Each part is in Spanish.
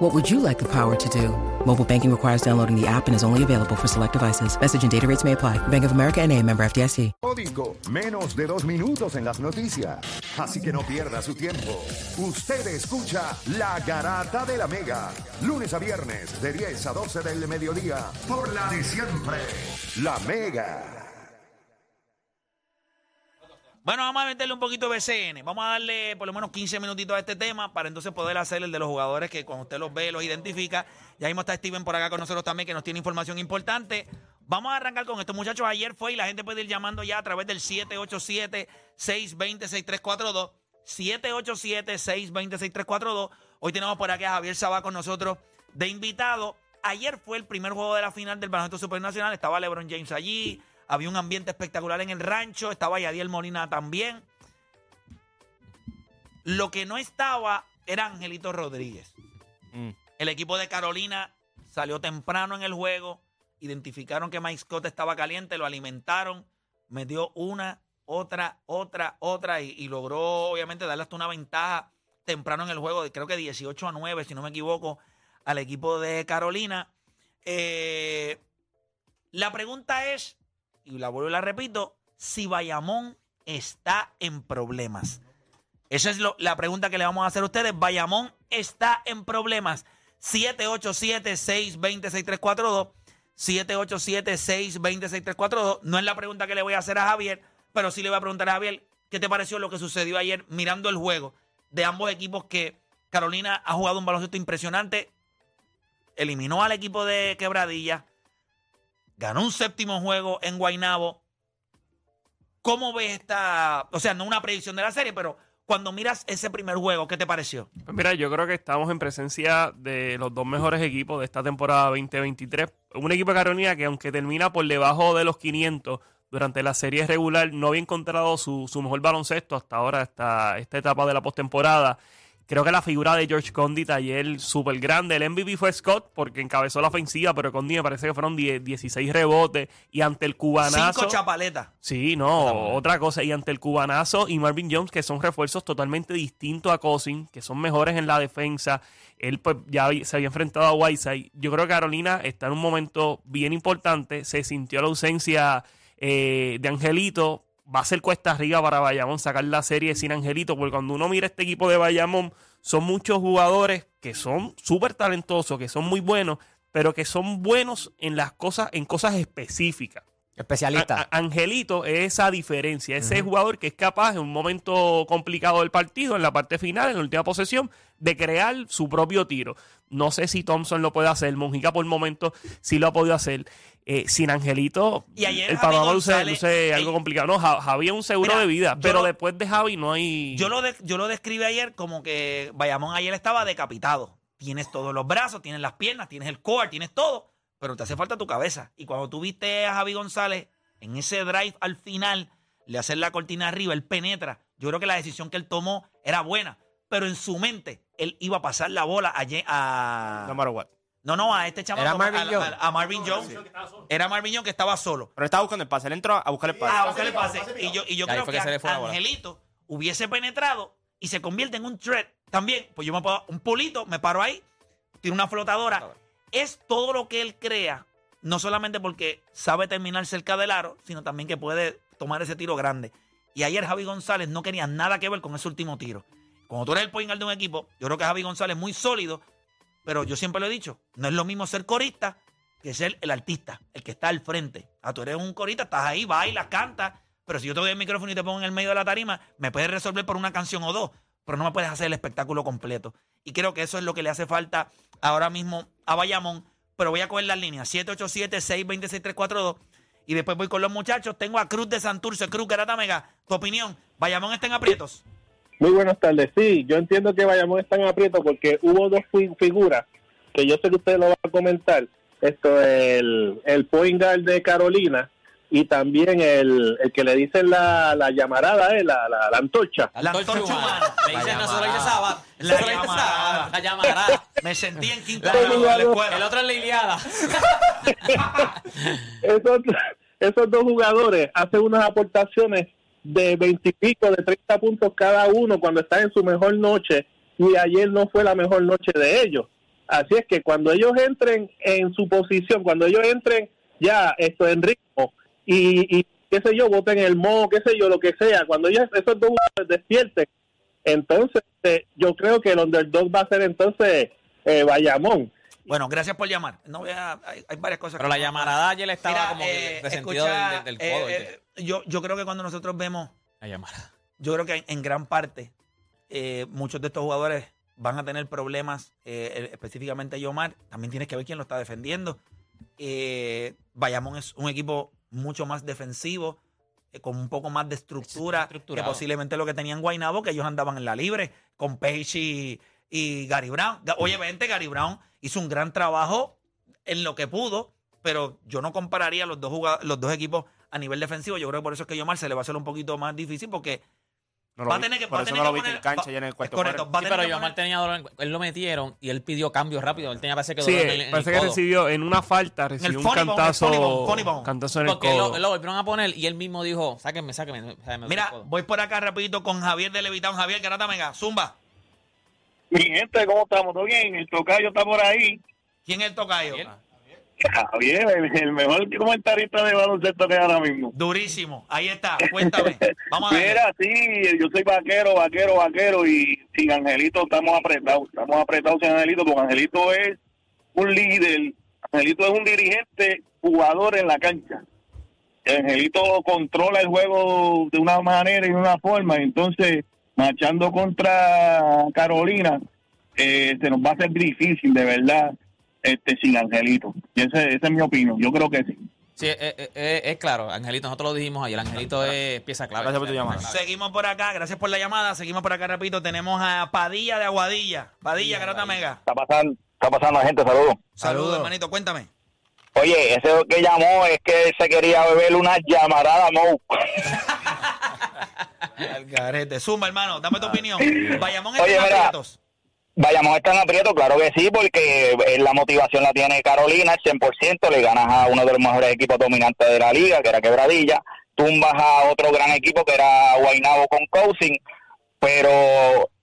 What would you like the power to do? Mobile banking requires downloading the app and is only available for select devices. Message and data rates may apply. Bank of America and a member FDIC. Código, menos de dos minutos en las noticias. Así que no pierda su tiempo. Usted escucha La Garata de la Mega. Lunes a viernes de 10 a 12 del mediodía. Por la de siempre. La Mega. Bueno, vamos a meterle un poquito de BCN. Vamos a darle por lo menos 15 minutitos a este tema para entonces poder hacer el de los jugadores que cuando usted los ve, los identifica. Ya mismo está Steven por acá con nosotros también, que nos tiene información importante. Vamos a arrancar con esto, muchachos. Ayer fue y la gente puede ir llamando ya a través del 787-620-6342. 787-620-6342. Hoy tenemos por aquí a Javier Sabá con nosotros de invitado. Ayer fue el primer juego de la final del Baloncesto Supernacional. Estaba LeBron James allí. Había un ambiente espectacular en el rancho. Estaba Yadiel Molina también. Lo que no estaba era Angelito Rodríguez. El equipo de Carolina salió temprano en el juego. Identificaron que Mike Scott estaba caliente, lo alimentaron, metió una, otra, otra, otra y, y logró obviamente darle hasta una ventaja temprano en el juego, creo que 18 a 9, si no me equivoco, al equipo de Carolina. Eh, la pregunta es, y la vuelvo y la repito, si Bayamón está en problemas. Esa es lo- la pregunta que le vamos a hacer a ustedes. Bayamón está en problemas. 787-620-6342. 787-620-6342. No es la pregunta que le voy a hacer a Javier, pero sí le voy a preguntar a Javier qué te pareció lo que sucedió ayer mirando el juego de ambos equipos que Carolina ha jugado un baloncesto impresionante. Eliminó al equipo de Quebradilla. Ganó un séptimo juego en Guaynabo. ¿Cómo ves esta, o sea, no una predicción de la serie, pero cuando miras ese primer juego, ¿qué te pareció? Pues mira, yo creo que estamos en presencia de los dos mejores equipos de esta temporada 2023. Un equipo de Carolina que aunque termina por debajo de los 500 durante la serie regular, no había encontrado su, su mejor baloncesto hasta ahora, hasta esta etapa de la postemporada. Creo que la figura de George Condit ayer súper grande. El MVP fue Scott porque encabezó la ofensiva, pero Condit me parece que fueron 10 16 rebotes. Y ante el cubanazo... Cinco chapaletas. Sí, no, otra cosa. Y ante el cubanazo y Marvin Jones, que son refuerzos totalmente distintos a Cousin, que son mejores en la defensa. Él pues ya se había enfrentado a Whiteside. Yo creo que Carolina está en un momento bien importante. Se sintió la ausencia eh, de Angelito. Va a ser cuesta arriba para Bayamón sacar la serie sin Angelito, porque cuando uno mira este equipo de Bayamón, son muchos jugadores que son súper talentosos, que son muy buenos, pero que son buenos en las cosas, en cosas específicas. Especialista. A- Angelito es esa diferencia, ese jugador que es capaz en un momento complicado del partido, en la parte final, en la última posesión, de crear su propio tiro. No sé si Thompson lo puede hacer, Monjica por el momento sí lo ha podido hacer. Eh, sin Angelito, Y ayer el panorama luce, luce algo complicado. No, Ja- Javi es un seguro Mira, de vida, pero lo- después de Javi no hay... Yo lo, de- yo lo describí ayer como que Bayamón ayer estaba decapitado. Tienes todos los brazos, tienes las piernas, tienes el core, tienes todo, pero te hace falta tu cabeza. Y cuando tú viste a Javi González en ese drive al final, le hacer la cortina arriba, él penetra. Yo creo que la decisión que él tomó era buena, pero en su mente él iba a pasar la bola a... A- No matter what. no, no, a este chamaco. Era Marvin a- Jones. a- a Marvin Jones. Era Marvin Jones que estaba solo. Pero estaba buscando el pase. Él entró a buscar el pase. Ah, buscar el pase. Y yo, y yo creo que, que se le fue la bola. Angelito hubiese penetrado y se convierte en un threat también. Pues yo me puedo, un pulito, me paro ahí, tiro una flotadora. Es todo lo que él crea, no solamente porque sabe terminar cerca del aro, sino también que puede tomar ese tiro grande. Y ayer Javi González no quería nada que ver con ese último tiro. Cuando tú eres el point de un equipo, yo creo que Javi González es muy sólido, pero yo siempre lo he dicho, no es lo mismo ser corista que ser el artista, el que está al frente. Ah, tú eres un corista, estás ahí, bailas, cantas, pero si yo te doy el micrófono y te pongo en el medio de la tarima, me puedes resolver por una canción o dos, pero no me puedes hacer el espectáculo completo. Y creo que eso es lo que le hace falta ahora mismo a Bayamón, pero voy a coger las líneas, 787-626-342, y después voy con los muchachos. Tengo a Cruz de Santurce, Cruz Garata Mega, tu opinión, Bayamón está en aprietos. Muy buenas tardes. Sí, yo entiendo que Bayamón está en aprieto porque hubo dos fi- figuras que yo sé que usted lo va a comentar. Esto, el, el point guard de Carolina y también el, el que le dicen la, la llamarada, eh, la, la, la antorcha. La antorcha humana. Le dicen, La llamarada. La llamarada. sábado. La llamarada. Me sentí en la El otro es la Iliada. Esos, esos dos jugadores hacen unas aportaciones de 20 y pico, de 30 puntos cada uno cuando están en su mejor noche y ayer no fue la mejor noche de ellos. Así es que cuando ellos entren en su posición, cuando ellos entren ya esto en ritmo y, y qué sé yo, voten el mo, qué sé yo, lo que sea, cuando ellos esos dos jugadores despierten, entonces eh, yo creo que el underdog va a ser entonces eh, Bayamón. Bueno, gracias por llamar. No voy a- hay, hay varias cosas. Pero que- la llamarada ayer estaba Mira, como eh, escucha, del, del, del eh, codo. eh, yo, yo creo que cuando nosotros vemos, la llamarada. yo creo que en, en gran parte, eh, muchos de estos jugadores van a tener problemas, eh, específicamente Yomar. También tienes que ver quién lo está defendiendo. Eh, Bayamón es un equipo mucho más defensivo, eh, con un poco más de estructura que posiblemente lo que tenían Guaynabo, que ellos andaban en la libre, con Page y, y Gary Brown. Oye, vente, Gary Brown hizo un gran trabajo en lo que pudo, pero yo no compararía los dos, los dos equipos a nivel defensivo. Yo creo que por eso es que Yomar se le va a hacer un poquito más difícil porque No lo va a tener que, por va a eso tener no lo que viste en poner- cancha va- y en el cuarto correcto, cuarto. va a Sí, tener pero que Yomar poner- tenía dolor. en- Él lo metieron y él pidió cambio rápido. Él tenía parece que Sí, dolor en el, en el parece que codo. recibió en una falta, recibió un el cantazo, funny bone, funny bone. cantazo en el Porque lo, codo. lo volvieron a poner y él mismo dijo, sáquenme, sáquenme. Mira, el codo". voy por acá rapidito con Javier de Levitown. Javier, Garata Mega, Zumba. Mi gente, ¿cómo estamos? ¿Todo bien? El tocayo está por ahí. ¿Quién es el tocayo? Javier. Javier, el, el mejor comentarista de baloncesto que hay ahora mismo. Durísimo. Ahí está. Cuéntame. Vamos a ver. Mira, sí, yo soy vaquero, vaquero, vaquero y sin Angelito estamos apretados. Estamos apretados sin Angelito porque Angelito es un líder. Angelito es un dirigente jugador en la cancha. Angelito controla el juego de una manera y de una forma. Entonces, marchando contra Carolina, eh, se nos va a hacer difícil, de verdad, este sin Angelito. Y ese, esa es mi opinión. Yo creo que sí. Sí, eh, eh, eh, es claro. Angelito, nosotros lo dijimos ayer. Angelito es pieza clave. Gracias por tu llamada. Seguimos por acá. Gracias por la llamada. Seguimos por acá rapidito. Tenemos a Padilla de Aguadilla. Padilla, Garata Mega. Está pasando, está pasando gente, saludos. Saludos, hermanito. Cuéntame. Oye, ese que llamó es que se quería beber una llamarada Mo. Al garete. Zumba, hermano. Dame tu opinión. Bayamón Oye, está en mira. Vayamos, están aprieto, claro que sí, porque eh, la motivación la tiene Carolina al 100%, le ganas a uno de los mejores equipos dominantes de la liga, que era Quebradilla, tumbas a otro gran equipo que era Guaynabo con Cousin, pero,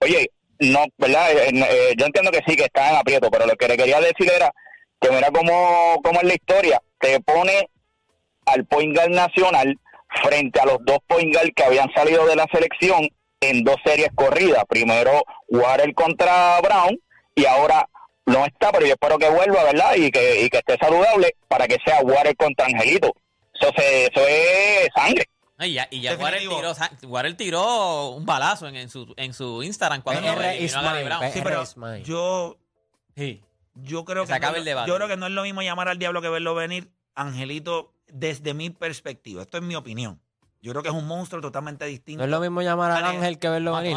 oye, no, ¿verdad? Eh, eh, yo entiendo que sí, que están en aprieto, pero lo que le quería decir era que mira cómo, cómo es la historia, te pone al point guard nacional frente a los dos point guard que habían salido de la selección en dos series corridas. Primero Warren contra Brown y ahora no está, pero yo espero que vuelva, ¿verdad? Y que, y que esté saludable para que sea Warren contra Angelito. Eso, se, eso es sangre. Y ya, y ya Warren tiró, Warren tiró un balazo en, en su, en su Instagram cuando mine, Brown. Sí, pero yo, Sí. yo creo Que que, se acabe no- el debate. yo creo que no es lo mismo llamar al diablo que verlo venir. Angelito, desde mi perspectiva, esto es mi opinión. Yo creo que es un monstruo totalmente distinto. No es lo mismo llamar al ángel que verlo venir.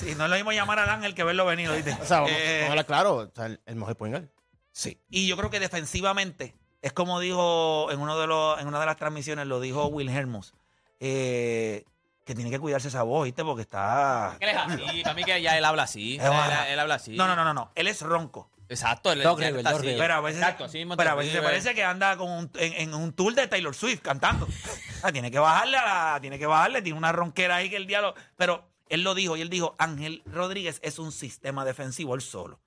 Sí, no es lo mismo llamar al ángel que verlo venir, ¿oíste? O sea, vamos, Eh, vamos a hablar claro. O sea, el, el mejor point guard. Sí. Y yo creo que defensivamente, es como dijo en uno de los, en una de las transmisiones, lo dijo Will Hermos, eh, que tiene que cuidarse esa voz, ¿viste? Porque está. Él es así, para mí que ya él habla así. Él, él habla así. No, no, no, no, no. Él es ronco. Exacto, ya River, está Doc así. River. Pero a veces, Exacto, así mismo pero a veces se parece que anda con un- en, en un tour de Taylor Swift cantando. Ah, tiene que bajarle, a la- tiene que bajarle, tiene una ronquera ahí que el diálogo. Pero él lo dijo y él dijo, Ángel Rodríguez es un sistema defensivo él solo.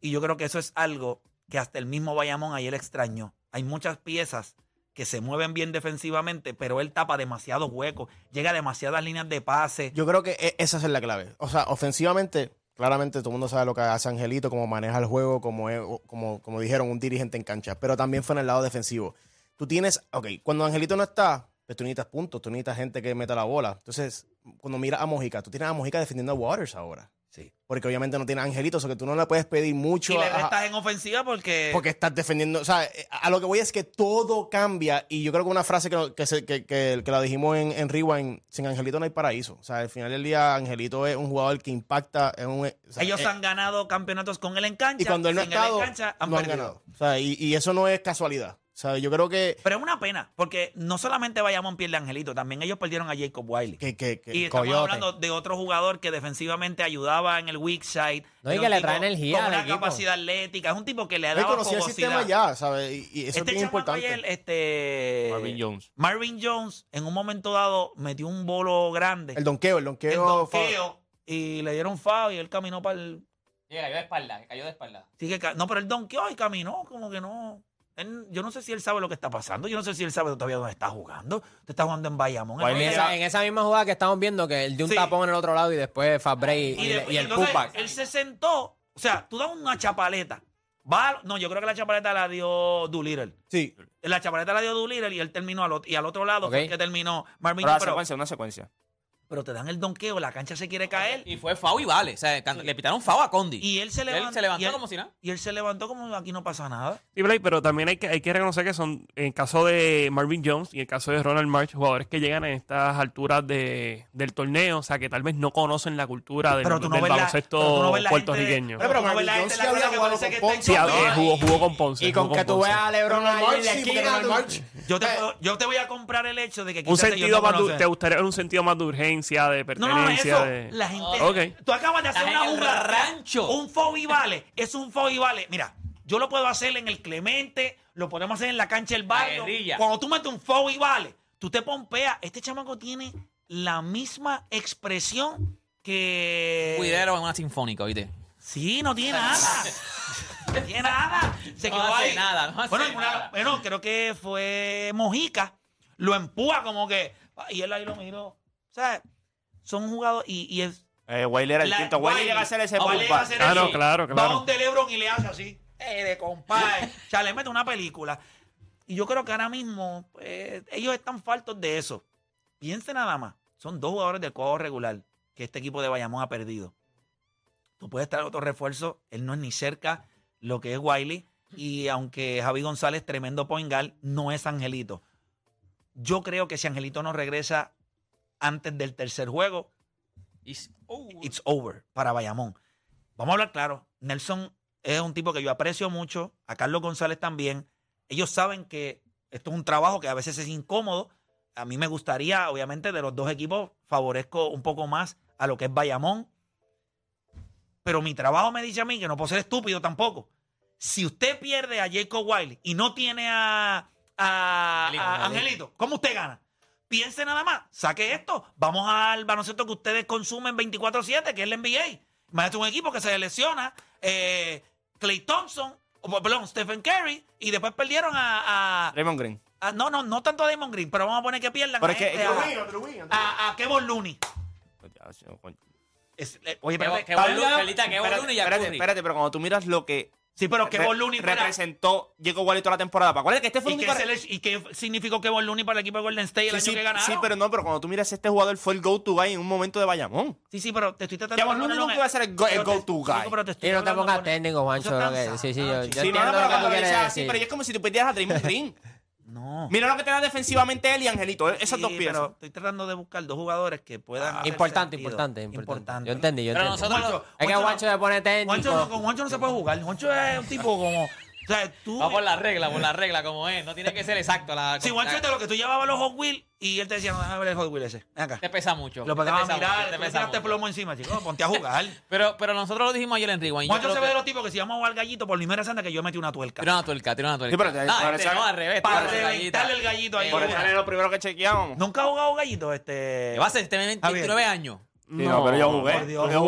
Y yo creo que eso es algo que hasta el mismo Bayamón ayer extrañó. Hay muchas piezas que se mueven bien defensivamente, pero él tapa demasiados huecos, llega a demasiadas líneas de pase. Yo creo que e- esa es la clave. O sea, ofensivamente, claramente todo el mundo sabe lo que hace Angelito, cómo maneja el juego, como, es- como, como dijeron, un dirigente en cancha. Pero también fue en el lado defensivo. Tú tienes, ok, cuando Angelito no está, pues tú necesitas puntos, tú necesitas gente que meta la bola. Entonces, cuando miras a Mojica, tú tienes a Mojica defendiendo a Waters ahora. Sí. Porque obviamente no tiene Angelito, o sea que tú no le puedes pedir mucho. Y le a- restas en ofensiva porque... porque estás defendiendo. O sea, a lo que voy es que todo cambia. Y yo creo que una frase que, que, se- que, que- la dijimos en, en Rewind: sin Angelito no hay paraíso. O sea, al final del día, Angelito es un jugador que impacta. Es un, o sea, Ellos han ganado campeonetos con él en cancha. Y cuando él no ha en estado, cancha, han no han ganado. O sea, y, y eso no es casualidad. Sea, yo creo que. Pero es una pena, porque no solamente Bayamón pierde a Angelito, también ellos perdieron a Jacob Wiley. que, que, que- y estamos Coyote. hablando de otro jugador que defensivamente ayudaba en el weak side. No, y que le trae energía Con al una equipo. capacidad atlética. Es un tipo que le él daba conocía el sistema ya, ¿sabes? Y, y eso Este es bien importante. ayer, este... Marvin Jones. Marvin Jones, en un momento dado, metió un bolo grande. El donqueo, el el donqueo. donqueo, y le dieron foul y él caminó para el... Sí, cayó de espalda, cayó de espalda. Sí que ca- no, pero él donkeó y caminó, como que no. Él- yo no sé si él sabe lo que está pasando. Yo no sé si él sabe todavía dónde está jugando. Usted está jugando en Bayamón. En esa, en esa misma jugada que estamos viendo, que él dio un Sí. tapón en el otro lado y después Fabre y, y, y- después- y el putback. él se sentó. O sea, tú das una chapaleta. Va, no, yo creo que la chapaleta la dio Doolittle. Sí. La chapaleta la dio Doolittle y él terminó al, ot- y al otro lado fue Ok. el que terminó Marvin Pero una Jones, pero, secuencia, una secuencia. Pero te dan el donqueo, la cancha se quiere caer. Y fue FAO y vale. O sea, can- le pitaron FAO a Condi. Y él se Él levantó. se levantó y él- como si nada. Y él se levantó como aquí no pasa nada. Sí, Blake, pero también hay que, hay que reconocer que son, en el caso de Marvin Jones y en el caso de Ronald March, jugadores que llegan a estas alturas de, del torneo, o sea, que tal vez no conocen la cultura del, Pero tú no del ves la- baloncesto pero tú no ves la gente- puertorriqueño. Pero, Pero tú no ves Marvin la Jones sí la había jugado con Sí, Ponce. Sonora. eh, jugó, jugó con Ponce. Y jugó con que tú Ponce. veas a LeBron Ronald ahí en March, la sí, porque esquina. Ronald tú- March- Yo te, puedo- yo te voy a comprar el hecho de que Un quizás ellos sentido no más, du- conocen. ¿te gustaría un sentido más de urgencia, de No, no, no, pertenencia? eso. de... La gente. Tú acabas de hacer una jugada. rancho. Un fo y vale. Es un fo y vale. Mira, yo lo puedo hacer en el Clemente, lo podemos hacer en la cancha del barrio. Cuando tú metes un fo y vale, tú te pompeas. Este chamaco tiene la misma expresión que. Cuidero en una sinfónica, ¿oíste? Sí, no tiene nada. No tiene nada. Se No quedó hace ahí. nada, no hace bueno, una- bueno, creo que fue Mojica. Lo empuja como que. Y él ahí lo miró. O sea, son jugadores. Y, y es. Eh, Wiley era el la- quinto. Wiley Wiley. llega a hacer ese a hacer Ah, no, claro, Va claro. donde LeBron y le hace así. Eh, de compadre. o sea, le mete una película. Y yo creo que ahora mismo pues, ellos están faltos de eso. Piense nada más. Son dos jugadores del juego regular que este equipo de Bayamón ha perdido. Tú puedes traer otro refuerzo. Él no es ni cerca lo que es Wiley. Y aunque Javi González, tremendo point guard, no es Angelito. Yo creo que si Angelito no regresa antes del tercer juego, Is- oh. it's over para Bayamón. Vamos a hablar claro. Nelson es un tipo que yo aprecio mucho, a Carlos González también. Ellos saben que esto es un trabajo que a veces es incómodo. A mí me gustaría, obviamente, de los dos equipos, favorezco un poco más a lo que es Bayamón. Pero mi trabajo me dice a mí que no puedo ser estúpido tampoco. Si usted pierde a Jacob Wiley y no tiene a, a- a. Angelito, ¿cómo usted gana? Piense nada más, saque esto, vamos al baloncesto que ustedes consumen 24-7, que es el NBA. Imagínate un equipo que se lesiona, eh, Clay Thompson, o, perdón, Stephen Curry, y después perdieron a, a- Raymond Green. a- no, no, no tanto a Damon Green, pero vamos a poner que pierdan Pero a, es que- este, es que- a, a- a Kevon Looney. Es- eh, oye, Que, espérate, y a Curry. espérate, pero cuando tú miras lo que Sí, pero Kevon re- Looney representó Jacob Wiley toda la temporada. ¿Para cuál es que este fue ¿Y el qué, único se le- ¿Y qué significó Kevon Looney para el equipo de Golden State el Sí, año sí, que ganaron? sí, pero no, pero cuando tú miras este jugador fue el go-to guy en un momento de Bayamón. Sí, sí, pero te estoy tratando Kevin de Looney ponerlo nunca iba a ser el go- el pero te- go-to chico, guy. pero te estoy Y no te pongas técnico, Juancho. Eso es lo que- tan Sí, sí, yo, chico. Sí, no, entiendo no, pero lo que cuando tú le quieres dices así, decir. pero es como si tú perdieras a Draymond Green. No. Mira lo que te da defensivamente él y Angelito. Esas Sí, dos piezas. pero estoy tratando de buscar dos jugadores que puedan. hacer Importante, importante, importante. Importante. Yo entendí, yo Pero entendí. nosotros Juancho, Es que Juancho no- se pone técnico. Juancho no- con Juancho no se puede jugar. Juancho es un tipo como. O sea, tú. Va por la regla, por la regla, como es. No tiene que ser exacto. La, Si Juancho es lo que tú llevabas los Hot Wheels y él te decía, no, déjame ver el Hot Wheel ese. Ven acá. Te pesa mucho. Lo te pegaba a pesa mucho, mirar, te tiraste mucho. plomo encima, chico. Ponte a jugar. Pero, pero nosotros lo dijimos ayer en Rewind. Juancho se ve de que- los tipos que si vamos a jugar gallito, por primera santa que yo metí una tuerca. Tira una tuerca, tira una tuerca. Sí, pero te- no, para este, no, al revés. Para reventarle el gallito ahí. Por eso era lo primero que chequeábamos. Nunca ha jugado gallito, este. ¿Qué va a ser? Este 29 años. Sí, no, pero yo jugué. por Dios. Tú no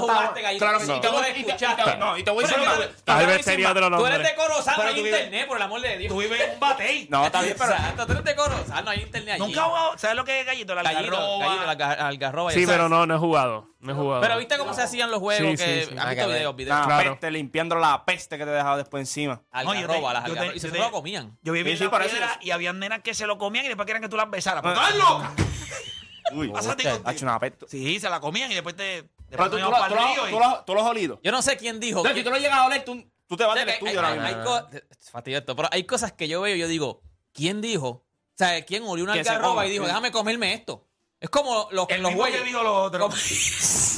jugaste gallito. Claro que sí. No. y te voy- te- escuchaste. No, y te voy a decir a de los Tú eres de Corozal, no hay internet, por el amor de Dios. Tú vives en un batey. No, está bien, pero... Exacto, tú eres de Corozal, no hay internet allí. Nunca jugado. ¿Sabes lo que es gallito? La Gallito, algarroba. gallito, la alga- algarroba. Sí, pero no, no he jugado. No he jugado. Pero viste cómo se hacían los juegos Sí, sí, que... ¿Has visto videos? videos? Peste, limpiando la peste que te dejaba después encima. Algarroba, las algarrobas. Y yo se lo comían. Yo viví en la y había nenas que se lo comían y después querían que tú las besaras. ¡Pero Ah. Uy, Pásate ha contigo. hecho una peste. Sí, se la comían y después te. Pero Después tú, tú, lo- tú, lo- tú lo- tú los has olido. Yo no sé quién dijo. No, si que- tú lo llegas a oler, tú, tú te vas del que estudio hay, ahora mismo. hay co- es fastidio esto, pero hay cosas que yo veo y yo digo, ¿quién dijo? O sea, ¿quién olió una Que se algarroba coma, y dijo, sí. déjame comerme esto? Es como los, El los mismo güeyes. que dijo lo otro. Como-